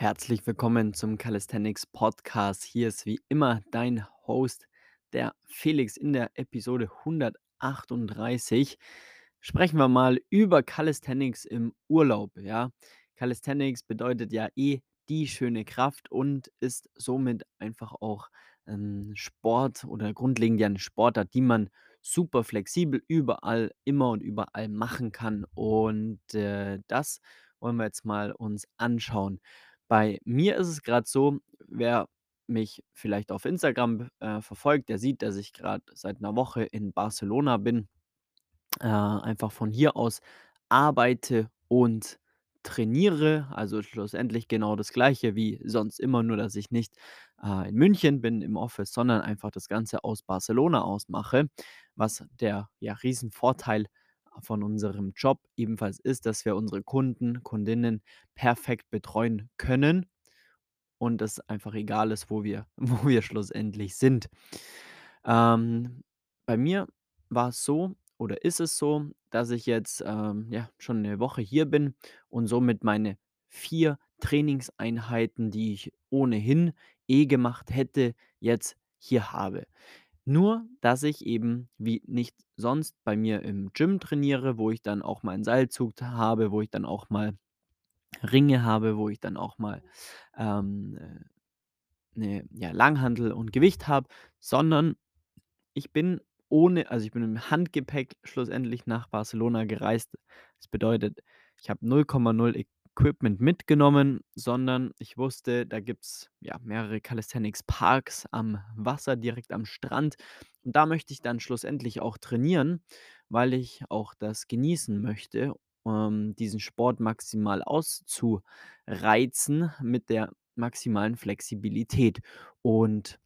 Herzlich willkommen zum Calisthenics Podcast. Hier ist wie immer dein Host, der Felix. In der Episode 138 sprechen wir mal über Calisthenics im Urlaub. Ja, Calisthenics bedeutet ja eh die schöne Kraft und ist somit einfach auch ähm, Sport oder grundlegend ja eine Sportart, die man super flexibel überall, immer und überall machen kann. Und äh, das wollen wir jetzt mal uns anschauen. Bei mir ist es gerade so, wer mich vielleicht auf Instagram, äh, verfolgt, der sieht, dass ich gerade seit einer Woche in Barcelona bin, äh, einfach von hier aus arbeite und trainiere. Also, schlussendlich genau das Gleiche wie sonst immer, nur dass ich nicht, äh, in München bin im Office, sondern einfach das Ganze aus Barcelona aus mache, was der, ja, Riesenvorteil von unserem Job ebenfalls ist, dass wir unsere Kunden, Kundinnen perfekt betreuen können und es einfach egal ist, wo wir wo wir schlussendlich sind. Ähm, bei mir war es so oder ist es so, dass ich jetzt, ähm, ja, schon eine Woche hier bin und somit meine 4 Trainingseinheiten, die ich ohnehin eh gemacht hätte, jetzt hier habe. Nur, dass ich eben wie nicht sonst bei mir im Gym trainiere, wo ich dann auch mal 'n Seilzug habe, wo ich dann auch mal Ringe habe, wo ich dann auch mal, ähm, äh 'ne, ja, Langhantel und Gewicht habe, sondern ich bin ohne also, ich bin im Handgepäck schlussendlich nach Barcelona gereist. Das bedeutet, ich habe 0,0 Equipment mitgenommen, sondern ich wusste, da gibt's, ja, mehrere Calisthenics Parks am Wasser, direkt am Strand. Und da möchte ich dann schlussendlich auch trainieren, weil ich auch das genießen möchte, ähm, diesen Sport maximal auszureizen mit der maximalen Flexibilität. Und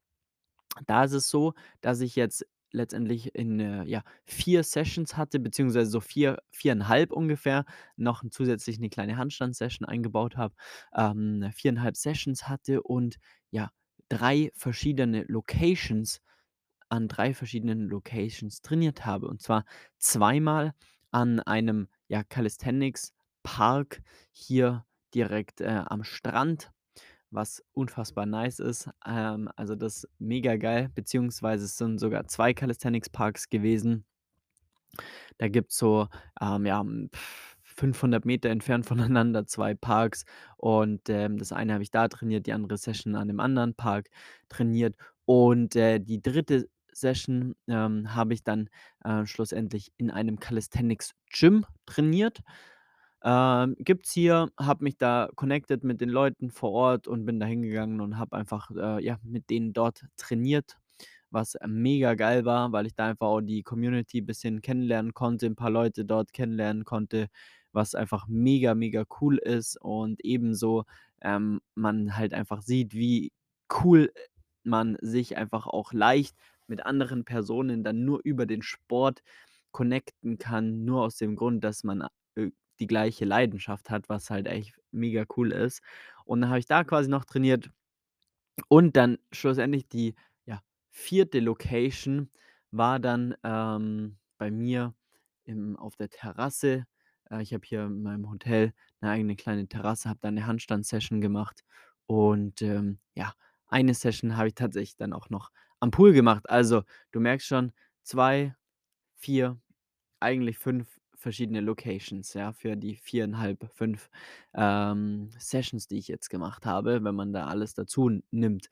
da ist es so, dass ich jetzt letztendlich in, äh, ja, 4 Sessions hatte, beziehungsweise so vier 4,5 ungefähr, noch zusätzlich eine kleine Handstand-Session eingebaut habe, ähm, 4,5 Sessions hatte und ja, 3 verschiedene Locations an 3 verschiedenen Locations trainiert habe. Und zwar zweimal an einem, ja, Calisthenics-Park hier direkt, äh, am Strand was unfassbar nice ist. Ähm, also, das mega geil, beziehungsweise es sind sogar 2 Calisthenics-Parks gewesen. Da gibt's so, ähm, ja, hm, 500 Meter entfernt voneinander 2 Parks und, ähm, das eine habe ich da trainiert, die andere Session an dem anderen Park trainiert und, äh, die dritte Session, ähm, habe ich dann, äh, schlussendlich in einem Calisthenics-Gym trainiert. Ähm, gibt's hier, habe mich da connected mit den Leuten vor Ort und bin da hingegangen und habe einfach, äh, ja, mit denen dort trainiert, was mega geil war, weil ich da einfach auch die Community bisschen kennenlernen konnte, 'n paar Leute dort kennenlernen konnte, was einfach mega, mega cool ist und ebenso, ähm, man halt einfach sieht, wie cool, man sich einfach auch leicht mit anderen Personen dann nur über den Sport connecten kann, nur aus dem Grund, dass man, äh, die gleiche Leidenschaft hat, was halt echt mega cool ist. Und dann habe ich da quasi noch trainiert und dann schlussendlich die, ja, vierte Location war dann, ähm, bei mir im auf der Terrasse. Äh, ich habe hier in meinem Hotel eine eigene kleine Terrasse, habe da 'ne Handstand-Session gemacht und, ähm, ja, eine Session habe ich tatsächlich dann auch noch am Pool gemacht. Also, du merkst schon, 2, 4 eigentlich 5 verschiedene Locations, ja, für die 4,5, 5, ähm, Sessions, die ich jetzt gemacht habe, wenn man da alles dazu nimmt.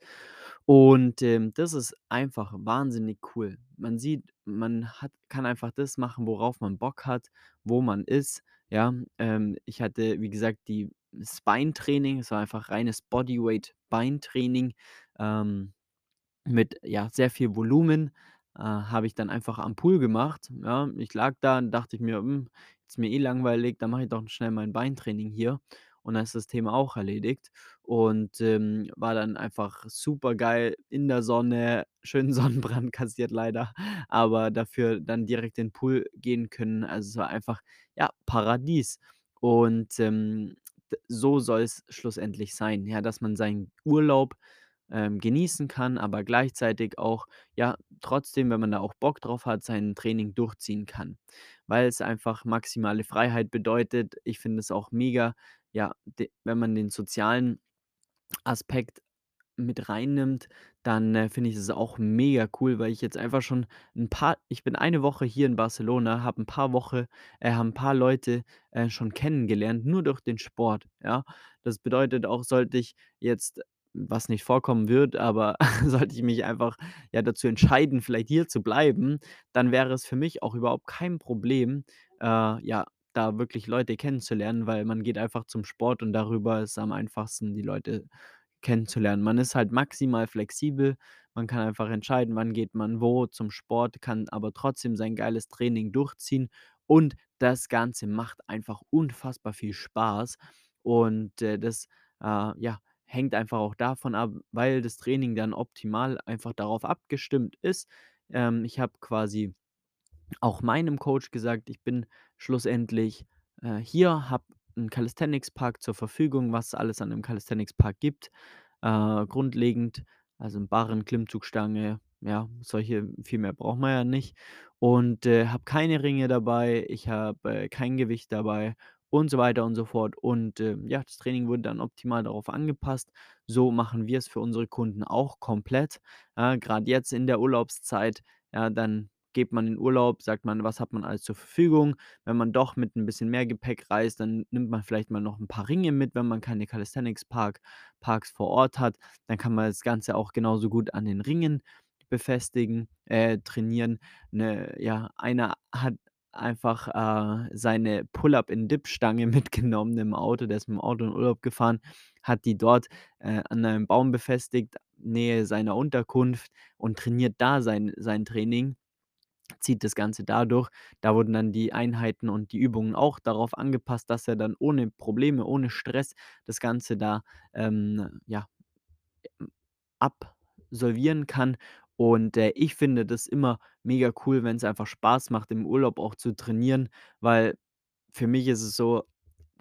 Und, ähm, das ist einfach wahnsinnig cool. Man sieht, man hat kann einfach das machen, worauf man Bock hat, wo man ist, ja. Ähm, ich hatte, wie gesagt, die das Beintraining, es war einfach reines Bodyweight Beintraining, ähm mit, ja, sehr viel Volumen, äh, habe ich dann einfach am Pool gemacht, ja. Ich lag da und dachte ich mir: „Hm, ist mir eh langweilig, dann mache ich doch schnell mein Beintraining hier.“ Und dann ist das Thema auch erledigt und, ähm, war dann einfach super geil in der Sonne, schönen Sonnenbrand kassiert leider, aber dafür dann direkt in den Pool gehen können. Also, es war einfach, ja, Paradies. Und, ähm, so soll's schlussendlich sein, ja, dass man seinen Urlaub ähm, genießen kann, aber gleichzeitig auch, ja, trotzdem, wenn man da auch Bock drauf hat, sein Training durchziehen kann, weil es einfach maximale Freiheit bedeutet. Ich finde es auch mega, ja, wenn man den sozialen Aspekt mit reinnimmt, dann, äh, finde ich es auch mega cool, weil ich jetzt einfach schon 'n paar ich bin eine Woche hier in Barcelona, habe 'n paar Woche äh, habe 'n paar Leute, äh, schon kennengelernt, nur durch den Sport, ja? Das bedeutet auch, sollte ich jetzt was nicht vorkommen wird, aber sollte ich mich einfach, ja, dazu entscheiden, vielleicht hier zu bleiben, dann wäre es für mich auch überhaupt kein Problem, äh, ja, da wirklich Leute kennenzulernen, weil man geht einfach zum Sport und darüber ist am einfachsten, die Leute kennenzulernen. Man ist halt maximal flexibel. Man kann einfach entscheiden, wann geht man wo zum Sport, kann aber trotzdem sein geiles Training durchziehen und das Ganze macht einfach unfassbar viel Spaß und, äh, das, äh, ja, hängt einfach auch davon ab, weil das Training dann optimal einfach darauf abgestimmt ist. Ähm, ich habe quasi auch meinem Coach gesagt, ich bin schlussendlich, äh, hier, habe 'n Calisthenics-Park zur Verfügung, was es alles an 'nem Calisthenics-Park gibt. Äh, grundlegend, also 'n Barren, Klimmzugstange, ja, solche viel mehr braucht man ja nicht und, äh, habe keine Ringe dabei, ich habe, äh, kein Gewicht dabei und so weiter und so fort. Und, ähm, ja, das Training wurde dann optimal darauf angepasst. So machen wir es für unsere Kunden auch komplett. Ja, grad jetzt in der Urlaubszeit, ja, dann geht man in Urlaub, sagt man: „Was hat man alles zur Verfügung?“ Wenn man doch mit 'n bisschen mehr Gepäck reist, dann nimmt man vielleicht mal noch 'n paar Ringe mit, wenn man keine Calisthenics-Park Parks vor Ort hat. Dann kann man das Ganze auch genauso gut an den Ringen befestigen äh, trainieren. 'Ne ja, einer hat einfach, äh, seine Pull-up-in-Dip-Stange mitgenommen im Auto. Der ist mit'm Auto in Urlaub gefahren, hat die dort, äh, an einem Baum befestigt, Nähe seiner Unterkunft und trainiert da sein sein Training, zieht das Ganze da durch. Da wurden dann die Einheiten und die Übungen auch darauf angepasst, dass er dann ohne Probleme, ohne Stress das Ganze da, ähm, ja, absolvieren kann. Und, äh, ich finde das immer mega cool, wenn's einfach Spaß macht, im Urlaub auch zu trainieren, weil für mich ist es so,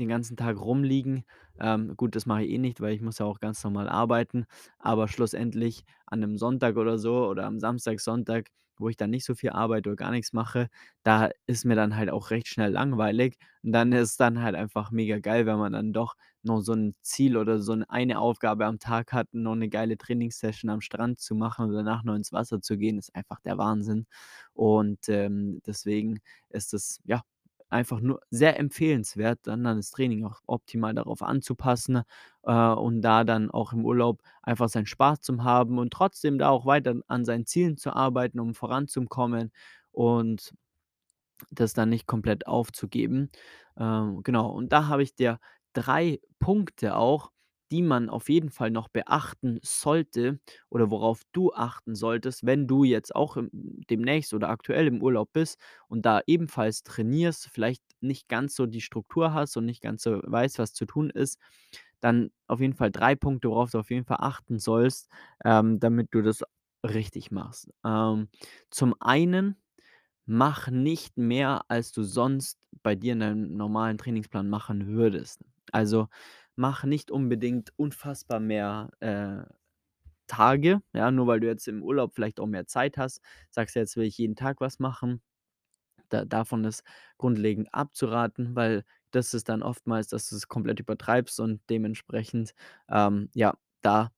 den ganzen Tag rumliegen ähm, gut, das mache ich eh nicht, weil ich muss ja auch ganz normal arbeiten, aber schlussendlich an 'nem Sonntag oder so oder am Samstag, Sonntag, wo ich dann nicht so viel arbeite oder gar nix mache, da ist mir dann halt auch recht schnell langweilig. Und dann ist dann halt einfach mega geil, wenn man dann doch noch so 'n Ziel oder so eine Aufgabe am Tag hat, noch 'ne geile Trainingssession am Strand zu machen und danach noch ins Wasser zu gehen, ist einfach der Wahnsinn. Und, ähm, deswegen ist es, ja, einfach nur sehr empfehlenswert, dann dann das Training auch optimal darauf anzupassen, äh, und da dann auch im Urlaub einfach seinen Spaß zu haben und trotzdem da auch weiter an seinen Zielen zu arbeiten, um voranzukommen und das dann nicht komplett aufzugeben. Ähm, genau, und da habe ich dir 3 Punkte auch, die man auf jeden Fall noch beachten sollte oder worauf du achten solltest, wenn du jetzt auch, ähm, demnächst oder aktuell im Urlaub bist und da ebenfalls trainierst, vielleicht nicht ganz so die Struktur hast und nicht ganz so weißt, was zu tun ist, dann auf jeden Fall 3 Punkte, worauf du auf jeden Fall achten sollst, ähm, damit du das richtig machst. Ähm, zum einen, mach nicht mehr, als du sonst bei dir in deinem normalen Trainingsplan machen würdest. Also, mach nicht unbedingt unfassbar mehr, äh, Tage, ja, nur weil du jetzt im Urlaub vielleicht auch mehr Zeit hast, sagst: „Jetzt will ich jeden Tag was machen.“ Da davon ist grundlegend abzuraten, weil das ist dann oftmals, dass du's komplett übertreibst und dementsprechend, ähm, ja, da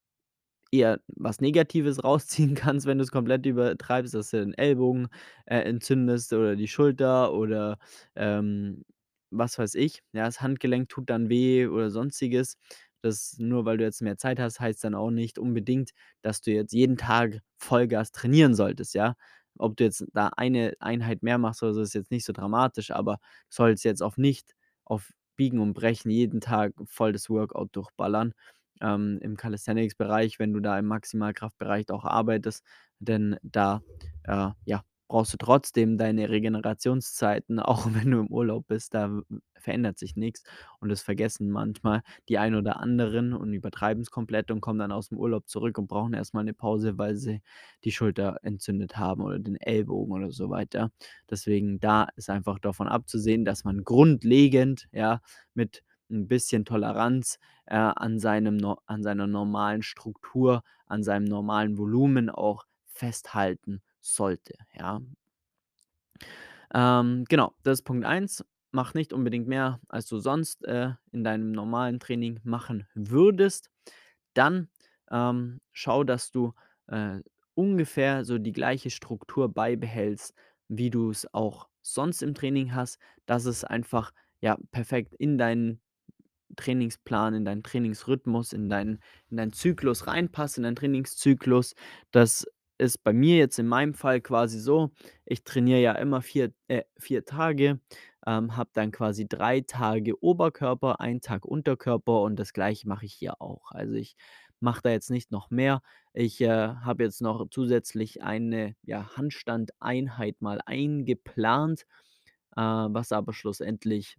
eher was Negatives rausziehen kannst, wenn du's komplett übertreibst, dass du den Ellbogen, äh, entzündest oder die Schulter oder, ähm, was weiß ich. Ja, das Handgelenk tut dann weh oder Sonstiges. Das nur weil du jetzt mehr Zeit hast, heißt dann auch nicht unbedingt, dass du jetzt jeden Tag Vollgas trainieren solltest, ja? Ob du jetzt da eine Einheit mehr machst oder so, ist jetzt nicht so dramatisch, aber sollst jetzt auf nicht auf Biegen und Brechen jeden Tag voll das Workout durchballern, ähm, im Calisthenics-Bereich, wenn du da im Maximalkraftbereich auch arbeitest, denn da, äh, ja, brauchst du trotzdem deine Regenerationszeiten, auch wenn du im Urlaub bist, da verändert sich nix und das vergessen manchmal die ein oder anderen und übertreiben's komplett und kommen dann aus'm Urlaub zurück und brauchen erst mal 'ne Pause, weil sie die Schulter entzündet haben oder den Ellbogen oder so weiter. Deswegen, da ist einfach davon abzusehen, dass man grundlegend, ja, mit 'n bisschen Toleranz, äh, an seinem no an seiner normalen Struktur, an seinem normalen Volumen auch festhalten sollte, ja? Ähm, genau, das ist Punkt 1. Mach nicht unbedingt mehr, als du sonst, äh, in deinem normalen Training machen würdest. Dann, ähm, schau, dass du, äh, ungefähr so die gleiche Struktur beibehältst, wie du's auch sonst im Training hast, dass es einfach, ja, perfekt in deinen Trainingsplan, in deinen Trainingsrhythmus, in deinen in deinen Zyklus reinpasst, in deinen Trainingszyklus. Das ist bei mir jetzt in meinem Fall quasi so, ich trainiere ja immer 4 äh, 4 Tage, ähm, habe dann quasi 3 Tage Oberkörper, einen Tag Unterkörper und das Gleiche mache ich hier auch. Also, ich mache da jetzt nicht noch mehr. Ich, äh, habe jetzt noch zusätzlich eine, ja, Handstandeinheit mal eingeplant, äh, was aber schlussendlich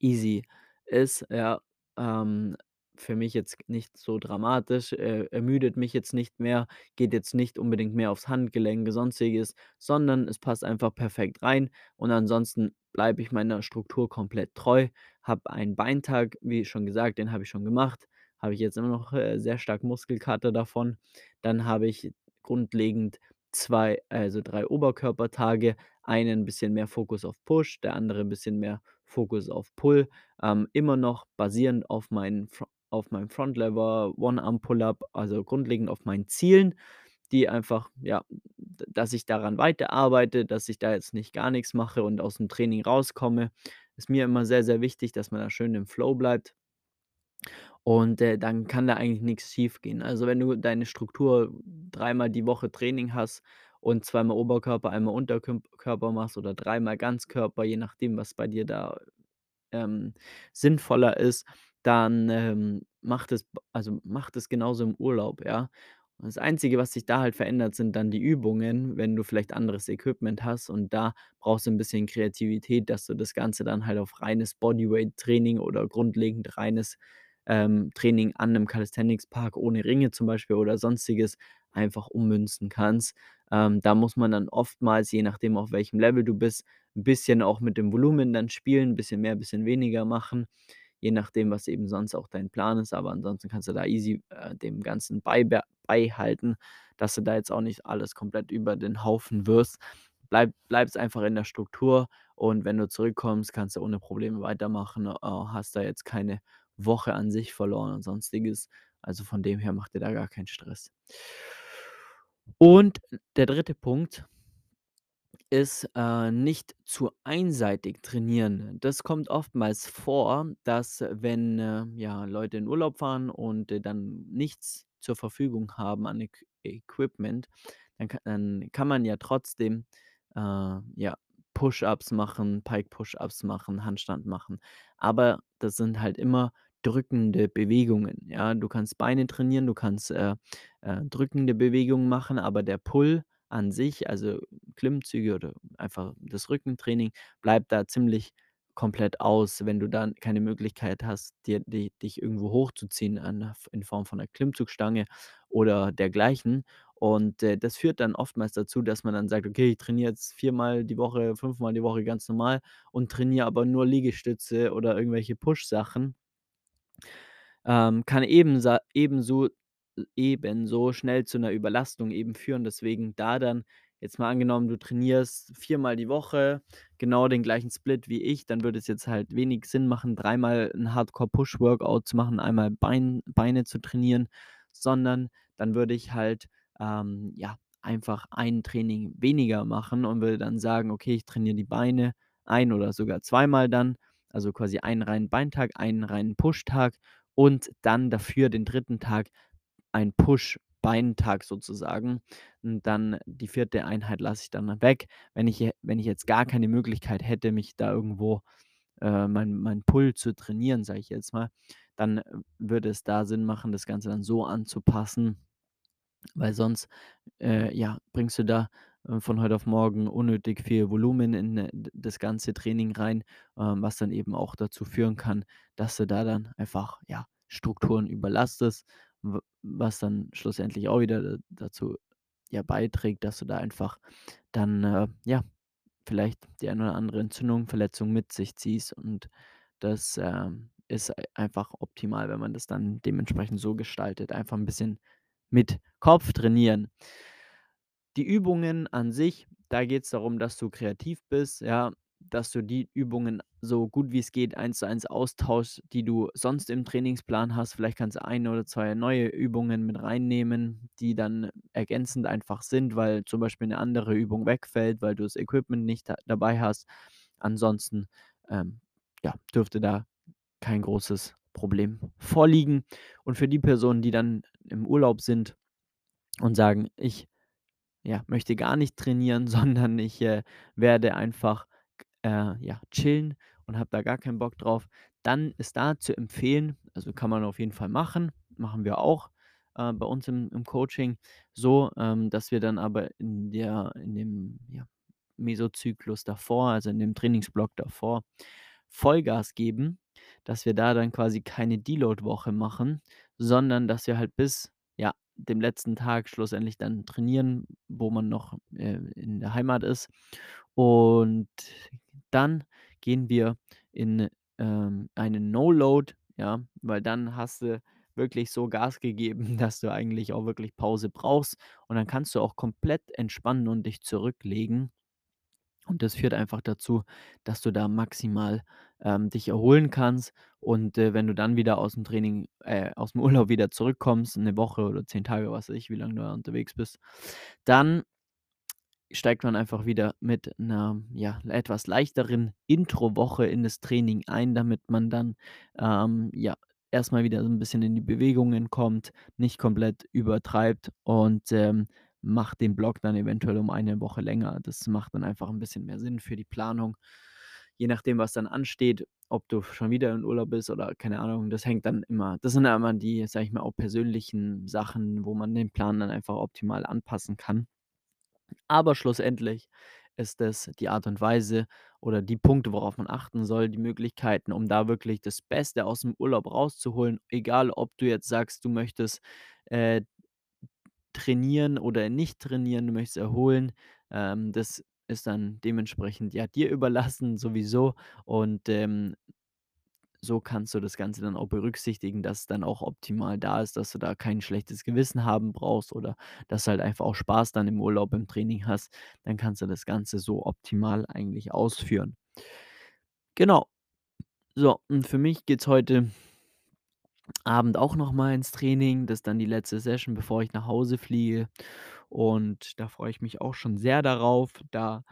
easy ist, ja. Ähm, für mich jetzt nicht so dramatisch, äh, ermüdet mich jetzt nicht mehr, geht jetzt nicht unbedingt mehr aufs Handgelenk, Sonstiges, sondern es passt einfach perfekt rein und ansonsten bleibe ich meiner Struktur komplett treu, habe einen Beintag, wie schon gesagt, den habe ich schon gemacht, habe ich jetzt immer noch, äh, sehr stark Muskelkater davon. Dann habe ich grundlegend 2 also 3 Oberkörpertage, einen bisschen mehr Fokus auf Push, der andere 'n bisschen mehr Fokus auf Pull, ähm, immer noch basierend auf meinen Fro auf meinem Front Lever, One-Arm Pull-Up, also grundlegend auf meinen Zielen, die einfach, ja dass ich daran weiterarbeite, dass ich da jetzt nicht gar nix mache und aus'm Training rauskomme. Ist mir immer sehr, sehr wichtig, dass man da schön im Flow bleibt. Und, äh, dann kann da eigentlich nix schiefgehen. Also, wenn du deine Struktur dreimal die Woche Training hast und zweimal Oberkörper, einmal Unterkümp Körper machst oder dreimal Ganzkörper, je nachdem, was bei dir da, ähm, sinnvoller ist, dann, ähm, mach das b also, mach das genauso im Urlaub, ja? Und das Einzige, was sich da halt verändert, sind dann die Übungen, wenn du vielleicht anderes Equipment hast und da brauchst du 'n bisschen Kreativität, dass du das Ganze dann halt auf reines Bodyweight-Training oder grundlegend reines, ähm, Training an 'nem Calisthenics-Park ohne Ringe zum Beispiel oder Sonstiges einfach ummünzen kannst. Ähm, da muss man dann oftmals, je nachdem, auf welchem Level du bist, 'n bisschen auch mit dem Volumen dann spielen, bisschen mehr, bisschen weniger machen, je nachdem, was eben sonst auch dein Plan ist. Aber ansonsten kannst du da easy, äh, dem Ganzen beibe beibehalten, dass du da jetzt auch nicht alles komplett über den Haufen wirfst. Bleib bleibst einfach in der Struktur und wenn du zurückkommst, kannst du ohne Probleme weitermachen, äh, hast da jetzt keine Woche an sich verloren und Sonstiges. Also, von dem her mach dir da gar keinen Stress. Und der 3. Punkt ist, äh, nicht zu einseitig trainieren. Das kommt oftmals vor, dass, wenn, äh, ja, Leute in Urlaub fahren und, äh, dann nichts zur Verfügung haben an Eq Equipment, dann ka dann kann man ja trotzdem, äh, ja, Push-Ups machen, Pike Push-Ups machen, Handstand machen. Aber das sind halt immer drückende Bewegungen, ja? Du kannst Beine trainieren, du kannst, äh, äh, drückende Bewegungen machen, aber der Pull an sich, also Klimmzüge oder einfach das Rückentraining, bleibt da ziemlich komplett aus, wenn du dann keine Möglichkeit hast, dir di dich irgendwo hochzuziehen an in Form von 'ner Klimmzugstange oder dergleichen. Und, äh, das führt dann oftmals dazu, dass man dann sagt: „Okay, ich trainiere jetzt viermal die Woche, fünfmal die Woche ganz normal und trainiere aber nur Liegestütze oder irgendwelche Push-Sachen.“ Ähm, kann ebensa ebenso ebenso schnell zu 'ner Überlastung eben führen. Deswegen da dann jetzt mal angenommen, du trainierst viermal die Woche, genau den gleichen Split wie ich, dann würde es jetzt halt wenig Sinn machen, dreimal 'n Hardcore-Push-Workout zu machen, einmal Bein Beine zu trainieren, sondern dann würde ich halt, ähm, ja, einfach ein Training weniger machen und würde dann sagen: „Okay, ich trainiere die Beine ein oder sogar zweimal dann, also quasi einen reinen Beintag, einen reinen Pushtag und dann dafür den 3. Tag ein Push-Beintag sozusagen. Und dann die 4. Einheit lasse ich dann weg. Wenn ich wenn ich jetzt gar keine Möglichkeit hätte, mich da irgendwo, äh, mein mein Pull zu trainieren, sage ich jetzt mal, dann würde es da Sinn machen, das Ganze dann so anzupassen, weil sonst, äh, ja, bringst du da, äh, von heute auf morgen unnötig viel Volumen in, äh, das ganze Training rein, ähm, was dann eben auch dazu führen kann, dass du da dann einfach, ja, Strukturen überlastest, was dann schlussendlich auch wieder dazu, ja, beiträgt, dass du da einfach dann, äh, ja, vielleicht die eine oder andere Entzündung, Verletzung mit sich ziehst und das, ähm, ist ei einfach optimal, wenn man das dann dementsprechend so gestaltet. Einfach 'n bisschen mit Kopf trainieren. Die Übungen an sich, da geht's darum, dass du kreativ bist, ja, dass du die Übungen so gut wie es geht eins zu eins austauschst, die du sonst im Trainingsplan hast. Vielleicht kannst du 1 oder 2 neue Übungen mit reinnehmen, die dann ergänzend einfach sind, weil zum Beispiel 'ne andere Übung wegfällt, weil du das Equipment nicht da dabei hast. Ansonsten, ähm, ja, dürfte da kein großes Problem vorliegen. Und für die Personen, die dann im Urlaub sind und sagen: „Ich, ja, möchte gar nicht trainieren, sondern ich, äh, werde einfach, äh, ja, chillen und habe da gar keinen Bock drauf“, dann ist da zu empfehlen also, kann man auf jeden Fall machen, machen wir auch, äh, bei uns im im Coaching so, ähm, dass wir dann aber in der in dem, ja, Mesozyklus davor, also in dem Trainingsblock davor, Vollgas geben, dass wir da dann quasi keine Deload-Woche machen, sondern dass wir halt bis, ja, dem letzten Tag schlussendlich dann trainieren, wo man noch, äh, in der Heimat ist. Und dann gehen wir in, ähm, eine No-Load, ja, weil dann hast du wirklich so Gas gegeben, dass du eigentlich auch wirklich Pause brauchst. Und dann kannst du auch komplett entspannen und dich zurücklegen. Und das führt einfach dazu, dass du da maximal, ähm, dich erholen kannst. Und, äh, wenn du dann wieder aus'm Training äh, aus'm Urlaub wieder zurückkommst, 'ne Woche oder 10 Tage, was weiß ich, wie lange du da unterwegs bist, dann steigt man einfach wieder mit 'ner, ja, etwas leichteren Introwoche in das Training ein, damit man dann, ähm, ja, erst mal wieder so 'n bisschen in die Bewegungen kommt, nicht komplett übertreibt und, ähm, macht den Block dann eventuell um eine Woche länger. Das macht dann einfach 'n bisschen mehr Sinn für die Planung. Je nachdem, was dann ansteht, ob du schon wieder in Urlaub bist oder keine Ahnung, das hängt dann immer das sind ja immer die, sage ich mal, auch persönlichen Sachen, wo man den Plan dann einfach optimal anpassen kann. Aber schlussendlich ist es die Art und Weise oder die Punkte, worauf man achten soll, die Möglichkeiten, um da wirklich das Beste aus'm Urlaub rauszuholen. Egal, ob du jetzt sagst, du möchtest, äh, trainieren oder nicht trainieren, du möchtest erholen. Ähm, das ist dann dementsprechend, ja, dir überlassen sowieso. Und, ähm, so kannst du das Ganze dann auch berücksichtigen, dass es dann auch optimal da ist, dass du da kein schlechtes Gewissen haben brauchst oder dass du halt einfach auch Spaß dann im Urlaub im Training hast. Dann kannst du das Ganze so optimal eigentlich ausführen. Genau. So, und für mich geht's heute Abend auch noch mal ins Training. Das ist dann die letzte Session, bevor ich nach Hause fliege. Und da freue ich mich auch schon sehr darauf. Da,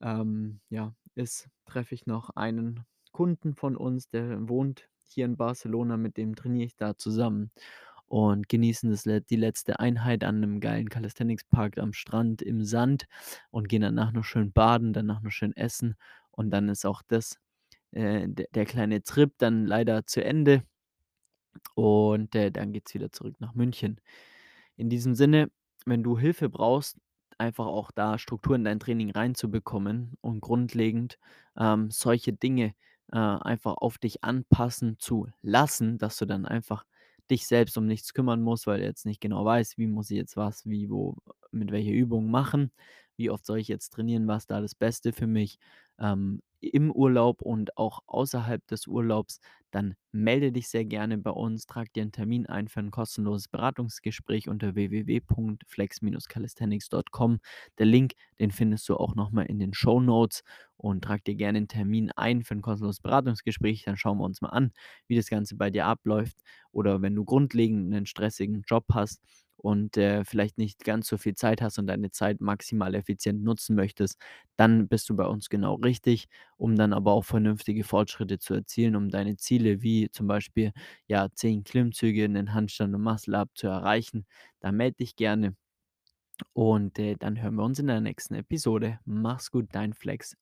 ähm, ja, ist treffe ich noch einen Kunden von uns, der wohnt hier in Barcelona, mit dem trainiere ich da zusammen und genießen das die letzte Einheit an 'nem geilen Calisthenics-Park am Strand im Sand und gehen danach noch schön baden, danach noch schön essen. Und dann ist auch das äh, d der kleine Trip dann leider zu Ende. Und, äh, dann geht's wieder zurück nach München. In diesem Sinne, wenn du Hilfe brauchst, einfach auch da Struktur in dein Training reinzubekommen und grundlegend, ähm, solche Dinge, äh, einfach auf dich anpassen zu lassen, dass du dann einfach dich selbst um nichts kümmern musst, weil du jetzt nicht genau weißt: „Wie muss ich jetzt was wie, wo, mit welcher Übung machen? Wie oft soll ich jetzt trainieren? Was da das Beste für mich?“ Ähm, im Urlaub und auch außerhalb des Urlaubs, dann melde dich sehr gerne bei uns, trag dir 'n Termin ein für 'n kostenloses Beratungsgespräch unter www.flex-calisthenics.com. Der Link, den findest du auch noch mal in den Shownotes und trag dir gerne 'n Termin ein für 'n kostenloses Beratungsgespräch. Dann schauen wir uns mal an, wie das Ganze bei dir abläuft. Oder wenn du grundlegend 'nen stressigen Job hast und, äh, vielleicht nicht ganz so viel Zeit hast und deine Zeit maximal effizient nutzen möchtest, dann bist du bei uns genau richtig, um dann aber auch vernünftige Fortschritte zu erzielen, um deine Ziele wie zum Beispiel, ja, 10 Klimmzüge, 'nen Handstand und Muscle Up zu erreichen. Dann melde dich gerne. Und, äh, dann hören wir uns in der nächsten Episode. Mach's gut, dein Flex.